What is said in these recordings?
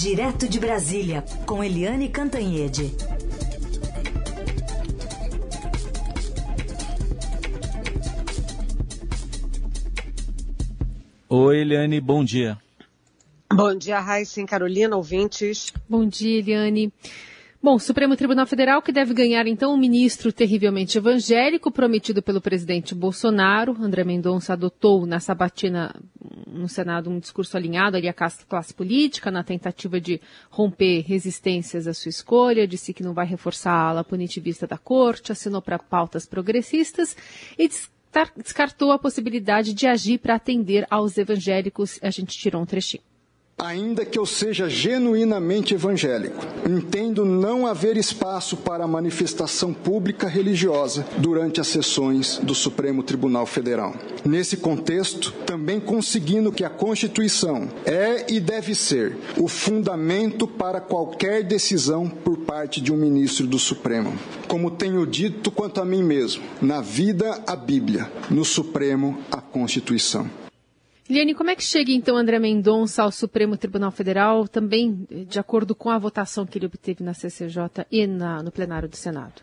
Direto de Brasília, com Eliane Cantanhede. Oi, Eliane, bom dia. Bom dia, Raíssa e Carolina, ouvintes. Bom dia, Eliane. Bom, Supremo Tribunal Federal que deve ganhar então um ministro terrivelmente evangélico prometido pelo presidente Bolsonaro. André Mendonça adotou na sabatina no Senado um discurso alinhado ali à classe política na tentativa de romper resistências à sua escolha, disse que não vai reforçar a ala punitivista da corte, assinou para pautas progressistas e descartou a possibilidade de agir para atender aos evangélicos. A gente tirou um trechinho. Ainda que eu seja genuinamente evangélico, entendo não haver espaço para manifestação pública religiosa durante as sessões do Supremo Tribunal Federal. Nesse contexto, também conseguindo que a Constituição é e deve ser o fundamento para qualquer decisão por parte de um ministro do Supremo. Como tenho dito quanto a mim mesmo, na vida a Bíblia, no Supremo a Constituição. Liane, como é que chega então André Mendonça ao Supremo Tribunal Federal, também de acordo com a votação que ele obteve na CCJ e na, no plenário do Senado?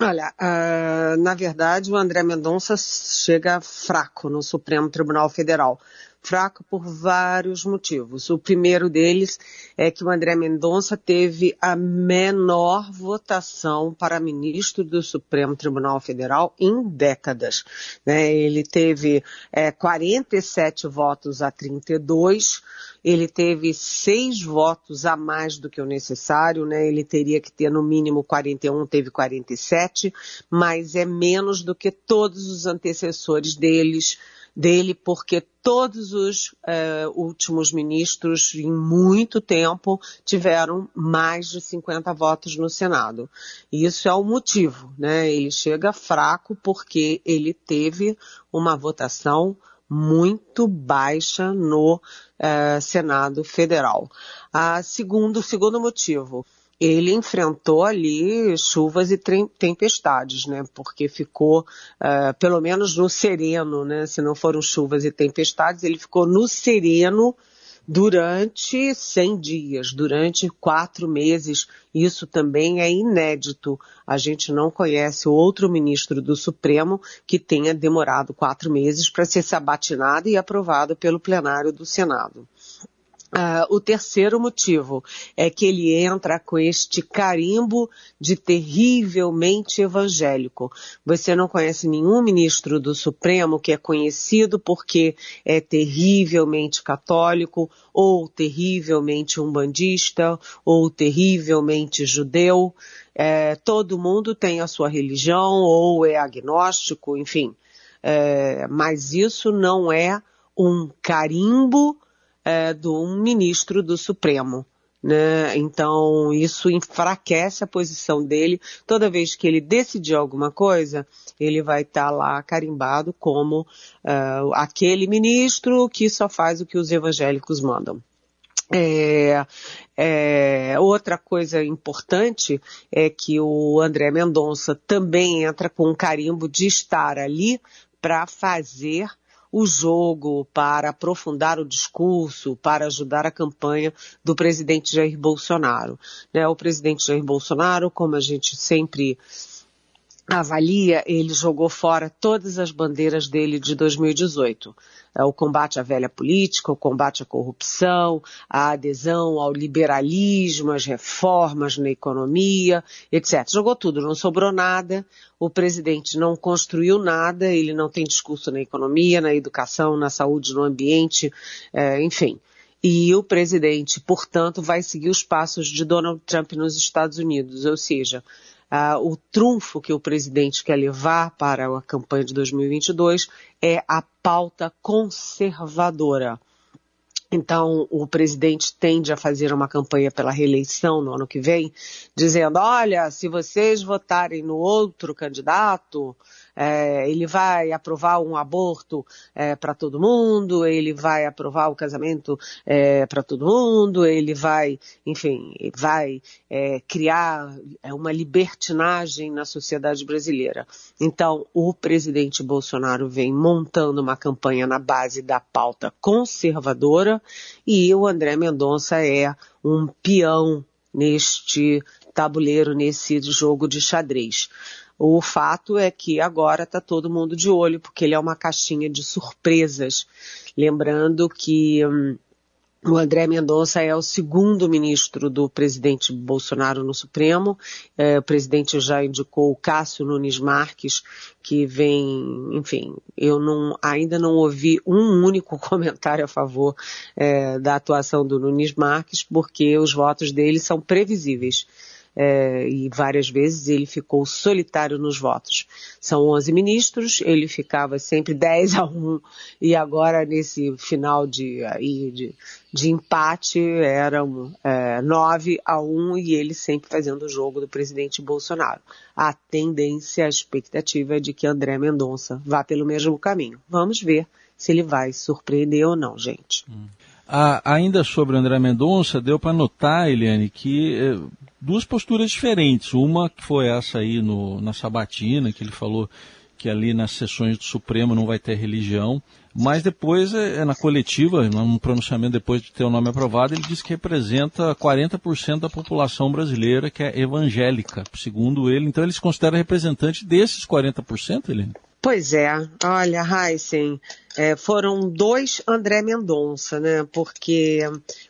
Olha, uh, na verdade o André Mendonça chega fraco no Supremo Tribunal Federal fraco por vários motivos. O primeiro deles é que o André Mendonça teve a menor votação para ministro do Supremo Tribunal Federal em décadas. Né? Ele teve é, 47 votos a 32, ele teve seis votos a mais do que o necessário, né? Ele teria que ter no mínimo 41, teve 47, mas é menos do que todos os antecessores deles dele, porque todos os eh, últimos ministros, em muito tempo, tiveram mais de 50 votos no Senado. E isso é o motivo, né? Ele chega fraco porque ele teve uma votação muito baixa no eh, Senado Federal. Ah, segundo, segundo motivo, ele enfrentou ali chuvas e tempestades, né? Porque ficou, uh, pelo menos no sereno, né? Se não foram chuvas e tempestades, ele ficou no sereno durante 100 dias, durante quatro meses. Isso também é inédito. A gente não conhece outro ministro do Supremo que tenha demorado quatro meses para ser sabatinado e aprovado pelo plenário do Senado. Uh, o terceiro motivo é que ele entra com este carimbo de terrivelmente evangélico. Você não conhece nenhum ministro do Supremo que é conhecido porque é terrivelmente católico, ou terrivelmente umbandista, ou terrivelmente judeu. É, todo mundo tem a sua religião, ou é agnóstico, enfim. É, mas isso não é um carimbo é, de um ministro do Supremo. Né? Então, isso enfraquece a posição dele. Toda vez que ele decidir alguma coisa, ele vai estar tá lá carimbado como uh, aquele ministro que só faz o que os evangélicos mandam. É, é, outra coisa importante é que o André Mendonça também entra com um carimbo de estar ali para fazer o jogo, para aprofundar o discurso, para ajudar a campanha do presidente Jair Bolsonaro. Né? O presidente Jair Bolsonaro, como a gente sempre avalia, ele jogou fora todas as bandeiras dele de 2018. É, o combate à velha política, o combate à corrupção, a adesão ao liberalismo, as reformas na economia, etc. Jogou tudo, não sobrou nada. O presidente não construiu nada, ele não tem discurso na economia, na educação, na saúde, no ambiente, é, enfim. E o presidente, portanto, vai seguir os passos de Donald Trump nos Estados Unidos, ou seja, uh, o trunfo que o presidente quer levar para a campanha de 2022 é a pauta conservadora. Então, o presidente tende a fazer uma campanha pela reeleição no ano que vem, dizendo: olha, se vocês votarem no outro candidato, é, ele vai aprovar um aborto é, para todo mundo, ele vai aprovar o casamento é, para todo mundo, ele vai, enfim, vai é, criar é, uma libertinagem na sociedade brasileira. Então, o presidente Bolsonaro vem montando uma campanha na base da pauta conservadora e o André Mendonça é um peão neste tabuleiro, nesse jogo de xadrez. O fato é que agora está todo mundo de olho, porque ele é uma caixinha de surpresas. Lembrando que hum, o André Mendonça é o segundo ministro do presidente Bolsonaro no Supremo. É, o presidente já indicou o Cássio Nunes Marques, que vem, enfim, eu não, ainda não ouvi um único comentário a favor é, da atuação do Nunes Marques, porque os votos dele são previsíveis é, e várias vezes ele ficou solitário nos votos. São 11 ministros, ele ficava sempre 10 a 1 e agora nesse final de, de, de empate eram é, 9 a 1 e ele sempre fazendo o jogo do presidente Bolsonaro. A tendência, a expectativa é de que André Mendonça vá pelo mesmo caminho. Vamos ver se ele vai surpreender ou não, gente. Hum. Ah, ainda sobre André Mendonça, deu para notar, Eliane, que eh, duas posturas diferentes. Uma que foi essa aí no, na Sabatina, que ele falou que ali nas sessões do Supremo não vai ter religião, mas depois, é, é na coletiva, num pronunciamento depois de ter o nome aprovado, ele disse que representa 40% da população brasileira que é evangélica, segundo ele. Então ele se considera representante desses 40%, Eliane? Pois é, olha, Heisen, é, foram dois André Mendonça, né? Porque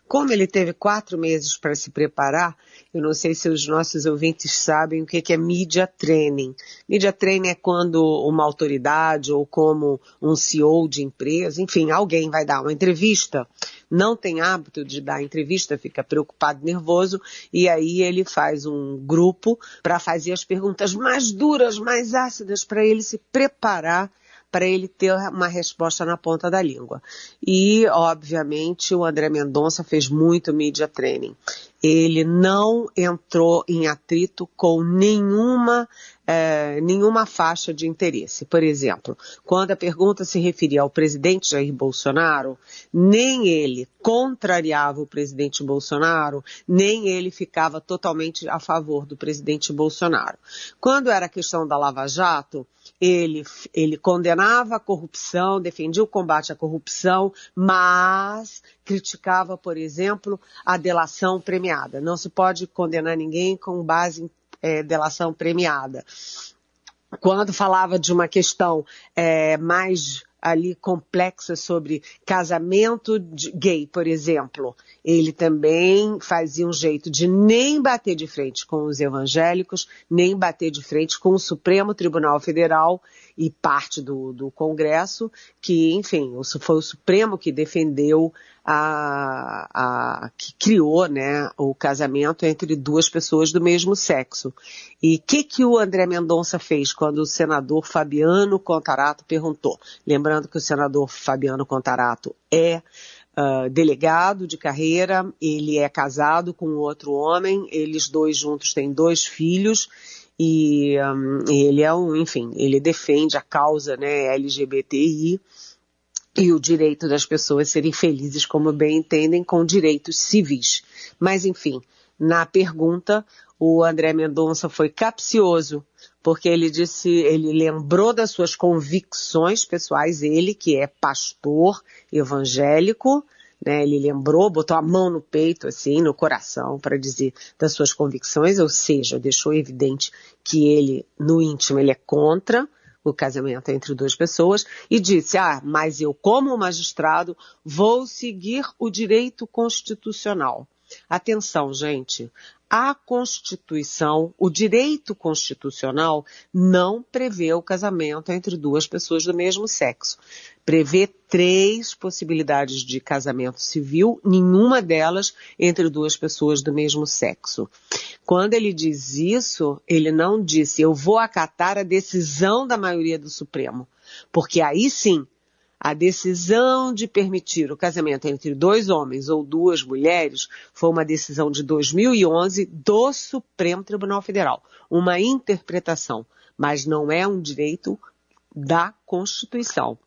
como ele teve quatro meses para se preparar, eu não sei se os nossos ouvintes sabem o que é media training. Media training é quando uma autoridade ou como um CEO de empresa, enfim, alguém vai dar uma entrevista, não tem hábito de dar entrevista, fica preocupado, nervoso, e aí ele faz um grupo para fazer as perguntas mais duras, mais ácidas, para ele se preparar para ele ter uma resposta na ponta da língua. E, obviamente, o André Mendonça fez muito media training. Ele não entrou em atrito com nenhuma é, nenhuma faixa de interesse. Por exemplo, quando a pergunta se referia ao presidente Jair Bolsonaro, nem ele contrariava o presidente Bolsonaro, nem ele ficava totalmente a favor do presidente Bolsonaro. Quando era a questão da Lava Jato, ele, ele condenava a corrupção, defendia o combate à corrupção, mas criticava, por exemplo, a delação premiada. Não se pode condenar ninguém com base em é, delação premiada. Quando falava de uma questão é, mais ali complexa sobre casamento gay, por exemplo, ele também fazia um jeito de nem bater de frente com os evangélicos, nem bater de frente com o Supremo Tribunal Federal e parte do, do Congresso, que, enfim, foi o Supremo que defendeu a, a, que criou, né, o casamento entre duas pessoas do mesmo sexo. E o que, que o André Mendonça fez quando o senador Fabiano Contarato perguntou? Lembrando que o senador Fabiano Contarato é Uh, delegado de carreira, ele é casado com outro homem, eles dois juntos têm dois filhos e um, ele é um, enfim, ele defende a causa, né, LGBTI e o direito das pessoas serem felizes como bem entendem com direitos civis. Mas enfim, na pergunta, o André Mendonça foi capcioso, porque ele disse, ele lembrou das suas convicções pessoais, ele que é pastor evangélico, né? Ele lembrou, botou a mão no peito, assim, no coração, para dizer das suas convicções, ou seja, deixou evidente que ele, no íntimo, ele é contra o casamento entre duas pessoas e disse, ah, mas eu, como magistrado, vou seguir o direito constitucional. Atenção, gente a Constituição, o direito constitucional, não prevê o casamento entre duas pessoas do mesmo sexo. Prevê três possibilidades de casamento civil, nenhuma delas entre duas pessoas do mesmo sexo. Quando ele diz isso, ele não disse eu vou acatar a decisão da maioria do Supremo, porque aí sim a decisão de permitir o casamento entre dois homens ou duas mulheres foi uma decisão de 2011 do Supremo Tribunal Federal, uma interpretação, mas não é um direito da Constituição.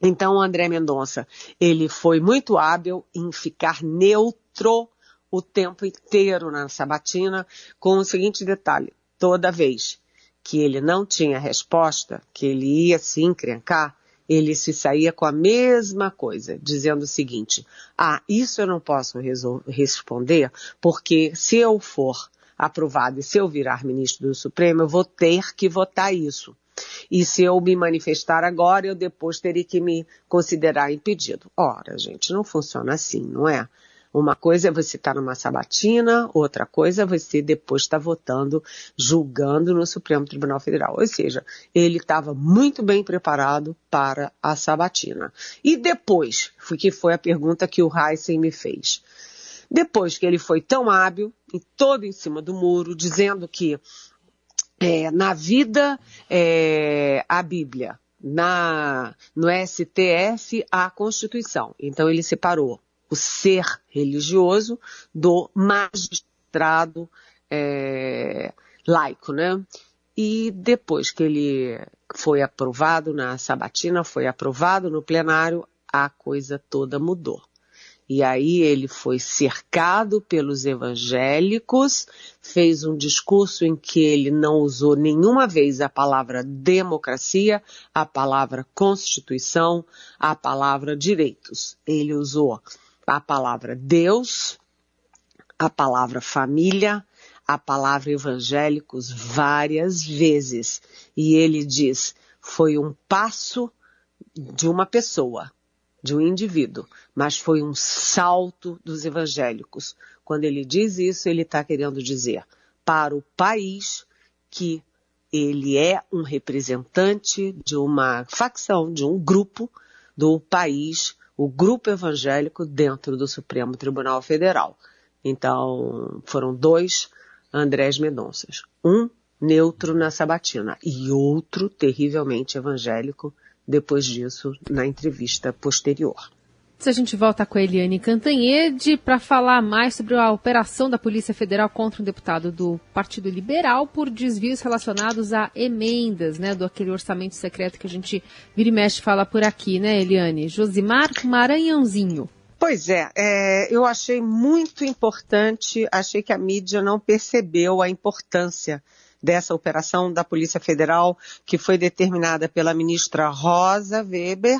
Então, o André Mendonça, ele foi muito hábil em ficar neutro o tempo inteiro na sabatina, com o seguinte detalhe: toda vez que ele não tinha resposta, que ele ia se encrencar, ele se saía com a mesma coisa, dizendo o seguinte: ah, isso eu não posso responder, porque se eu for aprovado e se eu virar ministro do Supremo, eu vou ter que votar isso. E se eu me manifestar agora, eu depois teria que me considerar impedido. Ora, gente, não funciona assim, não é? Uma coisa é você estar tá numa sabatina, outra coisa é você depois estar tá votando, julgando no Supremo Tribunal Federal. Ou seja, ele estava muito bem preparado para a sabatina. E depois, que foi a pergunta que o Heisen me fez. Depois que ele foi tão hábil, e todo em cima do muro, dizendo que é, na vida é, a Bíblia, na, no STF a Constituição. Então ele separou o ser religioso do magistrado é, laico, né? E depois que ele foi aprovado na sabatina, foi aprovado no plenário, a coisa toda mudou. E aí ele foi cercado pelos evangélicos, fez um discurso em que ele não usou nenhuma vez a palavra democracia, a palavra constituição, a palavra direitos. Ele usou a palavra Deus, a palavra família, a palavra evangélicos várias vezes. E ele diz: foi um passo de uma pessoa, de um indivíduo, mas foi um salto dos evangélicos. Quando ele diz isso, ele está querendo dizer para o país que ele é um representante de uma facção, de um grupo do país o grupo evangélico dentro do Supremo Tribunal Federal. Então, foram dois Andrés Mendonças. Um neutro na sabatina e outro terrivelmente evangélico depois disso na entrevista posterior. A gente volta com a Eliane Cantanhede para falar mais sobre a operação da Polícia Federal contra um deputado do Partido Liberal por desvios relacionados a emendas, né, do aquele orçamento secreto que a gente vira e mexe fala por aqui, né, Eliane? Josimar Maranhãozinho. Pois é, é, eu achei muito importante, achei que a mídia não percebeu a importância dessa operação da Polícia Federal que foi determinada pela ministra Rosa Weber,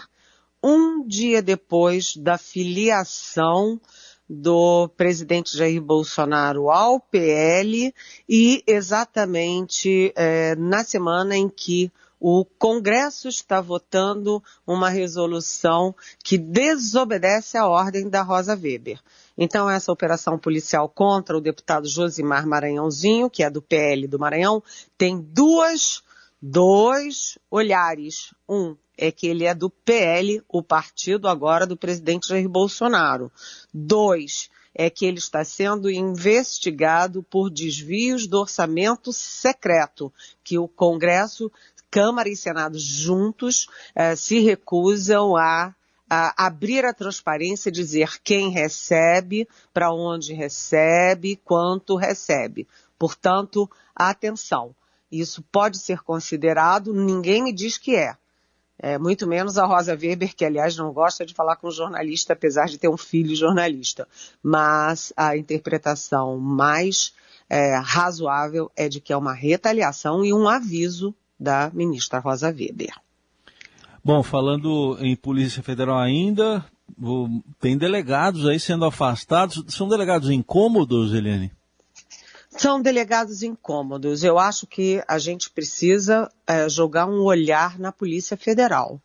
um dia depois da filiação do presidente Jair Bolsonaro ao PL e exatamente é, na semana em que o Congresso está votando uma resolução que desobedece a ordem da Rosa Weber. Então, essa operação policial contra o deputado Josimar Maranhãozinho, que é do PL do Maranhão, tem duas, dois olhares. Um é que ele é do PL, o partido agora do presidente Jair Bolsonaro. Dois, é que ele está sendo investigado por desvios do orçamento secreto, que o Congresso, Câmara e Senado juntos eh, se recusam a, a abrir a transparência, dizer quem recebe, para onde recebe, quanto recebe. Portanto, atenção. Isso pode ser considerado, ninguém me diz que é, é, muito menos a Rosa Weber, que aliás não gosta de falar com jornalista, apesar de ter um filho jornalista. Mas a interpretação mais é, razoável é de que é uma retaliação e um aviso da ministra Rosa Weber. Bom, falando em Polícia Federal ainda, tem delegados aí sendo afastados. São delegados incômodos, Eliane? São delegados incômodos. Eu acho que a gente precisa é, jogar um olhar na Polícia Federal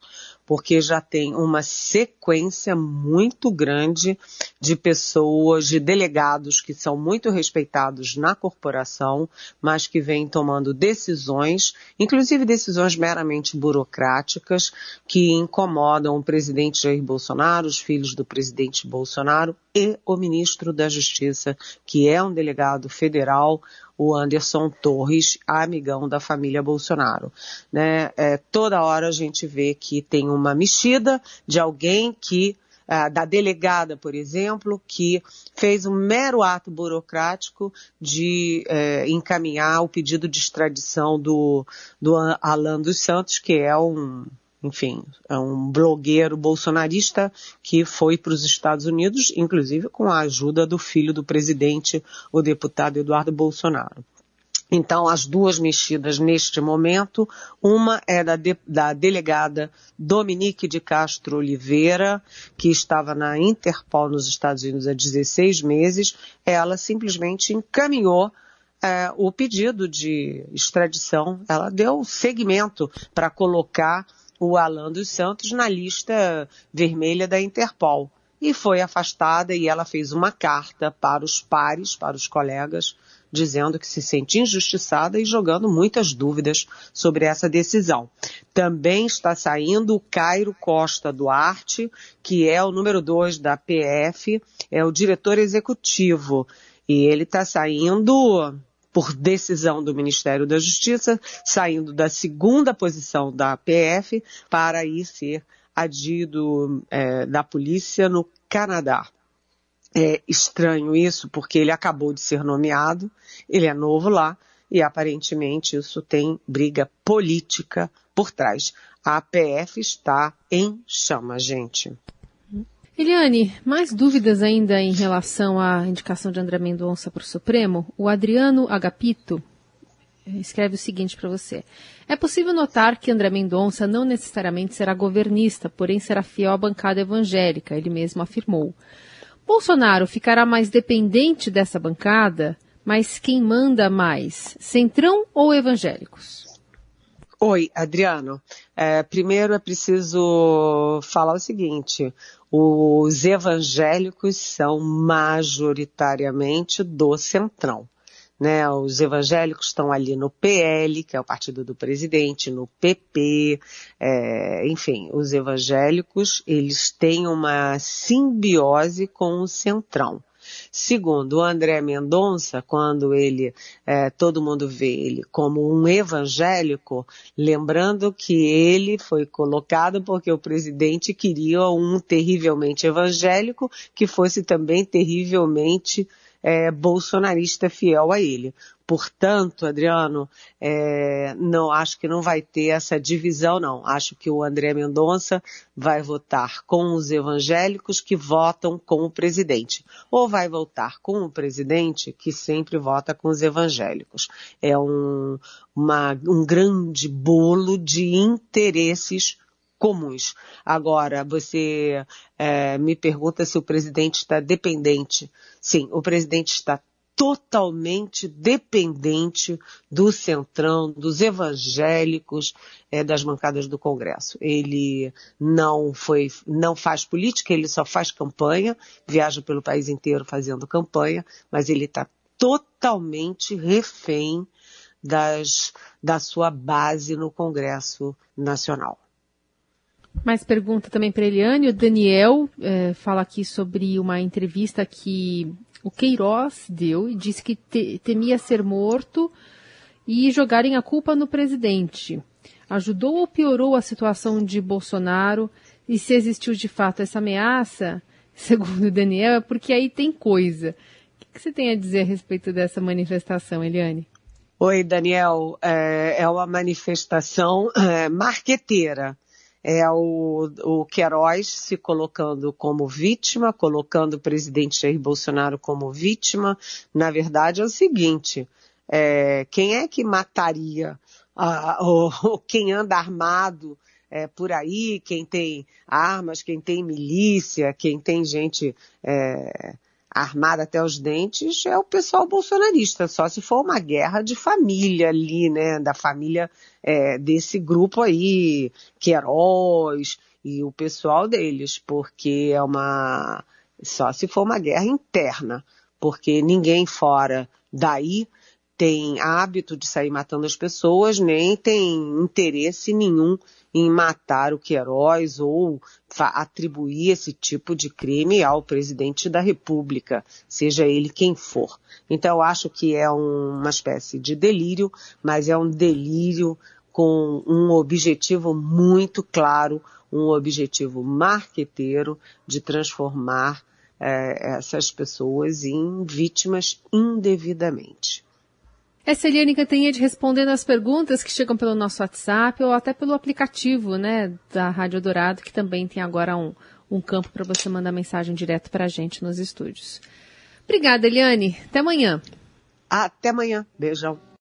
porque já tem uma sequência muito grande de pessoas, de delegados que são muito respeitados na corporação, mas que vêm tomando decisões, inclusive decisões meramente burocráticas, que incomodam o presidente Jair Bolsonaro, os filhos do presidente Bolsonaro e o ministro da Justiça, que é um delegado federal, o Anderson Torres, amigão da família Bolsonaro. Né? É, toda hora a gente vê que tem uma mexida de alguém que uh, da delegada, por exemplo, que fez um mero ato burocrático de uh, encaminhar o pedido de extradição do, do Alan dos Santos, que é um, enfim, é um blogueiro bolsonarista que foi para os Estados Unidos, inclusive com a ajuda do filho do presidente, o deputado Eduardo Bolsonaro. Então, as duas mexidas neste momento, uma é da, de, da delegada Dominique de Castro Oliveira, que estava na Interpol nos Estados Unidos há 16 meses. Ela simplesmente encaminhou é, o pedido de extradição. Ela deu seguimento para colocar o Alan dos Santos na lista vermelha da Interpol. E foi afastada e ela fez uma carta para os pares, para os colegas, dizendo que se sente injustiçada e jogando muitas dúvidas sobre essa decisão. Também está saindo o Cairo Costa Duarte, que é o número dois da PF, é o diretor executivo. E ele está saindo por decisão do Ministério da Justiça, saindo da segunda posição da PF para ir ser adido é, da polícia no Canadá. É estranho isso, porque ele acabou de ser nomeado, ele é novo lá, e aparentemente isso tem briga política por trás. A APF está em chama, gente. Eliane, mais dúvidas ainda em relação à indicação de André Mendonça para o Supremo? O Adriano Agapito escreve o seguinte para você. É possível notar que André Mendonça não necessariamente será governista, porém será fiel à bancada evangélica, ele mesmo afirmou. Bolsonaro ficará mais dependente dessa bancada, mas quem manda mais, centrão ou evangélicos? Oi, Adriano. É, primeiro é preciso falar o seguinte: os evangélicos são majoritariamente do centrão. Né? Os evangélicos estão ali no PL, que é o partido do presidente, no PP, é, enfim, os evangélicos, eles têm uma simbiose com o centrão. Segundo o André Mendonça, quando ele, é, todo mundo vê ele como um evangélico, lembrando que ele foi colocado porque o presidente queria um terrivelmente evangélico que fosse também terrivelmente é, bolsonarista fiel a ele. Portanto, Adriano, é, não acho que não vai ter essa divisão, não. Acho que o André Mendonça vai votar com os evangélicos que votam com o presidente, ou vai votar com o presidente que sempre vota com os evangélicos. É um, uma, um grande bolo de interesses comuns. Agora, você é, me pergunta se o presidente está dependente. Sim, o presidente está totalmente dependente do centrão, dos evangélicos, é, das bancadas do Congresso. Ele não foi, não faz política, ele só faz campanha, viaja pelo país inteiro fazendo campanha, mas ele está totalmente refém das, da sua base no Congresso Nacional. Mais pergunta também para Eliane. O Daniel é, fala aqui sobre uma entrevista que o Queiroz deu e disse que te, temia ser morto e jogarem a culpa no presidente. Ajudou ou piorou a situação de Bolsonaro? E se existiu de fato essa ameaça, segundo o Daniel, é porque aí tem coisa. O que você tem a dizer a respeito dessa manifestação, Eliane? Oi, Daniel. É, é uma manifestação é, marqueteira é o, o Queiroz se colocando como vítima, colocando o presidente Jair Bolsonaro como vítima. Na verdade, é o seguinte: é, quem é que mataria a, ou, quem anda armado é, por aí, quem tem armas, quem tem milícia, quem tem gente é, armada até os dentes é o pessoal bolsonarista, só se for uma guerra de família ali, né, da família é, desse grupo aí, Queiroz e o pessoal deles, porque é uma, só se for uma guerra interna, porque ninguém fora daí tem hábito de sair matando as pessoas, nem tem interesse nenhum em matar o Queiroz ou atribuir esse tipo de crime ao presidente da República, seja ele quem for. Então eu acho que é um, uma espécie de delírio, mas é um delírio com um objetivo muito claro, um objetivo marqueteiro de transformar é, essas pessoas em vítimas indevidamente. Essa Eliane Cantanhede respondendo as perguntas que chegam pelo nosso WhatsApp ou até pelo aplicativo né, da Rádio Dourado, que também tem agora um, um campo para você mandar mensagem direto para a gente nos estúdios. Obrigada, Eliane. Até amanhã. Até amanhã. Beijão.